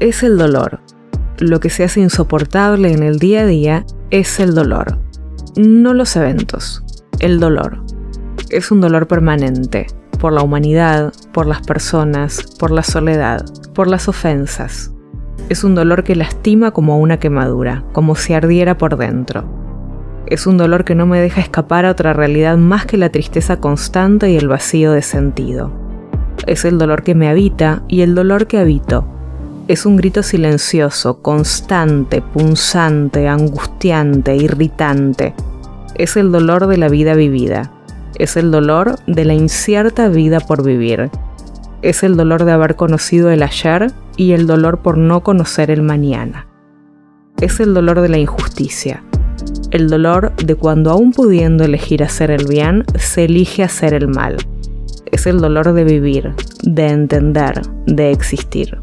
es el dolor. Lo que se hace insoportable en el día a día es el dolor. No los eventos, el dolor. Es un dolor permanente, por la humanidad, por las personas, por la soledad, por las ofensas. Es un dolor que lastima como una quemadura, como si ardiera por dentro. Es un dolor que no me deja escapar a otra realidad más que la tristeza constante y el vacío de sentido. Es el dolor que me habita y el dolor que habito. Es un grito silencioso, constante, punzante, angustiante, irritante. Es el dolor de la vida vivida. Es el dolor de la incierta vida por vivir. Es el dolor de haber conocido el ayer y el dolor por no conocer el mañana. Es el dolor de la injusticia. El dolor de cuando aún pudiendo elegir hacer el bien, se elige hacer el mal. Es el dolor de vivir, de entender, de existir.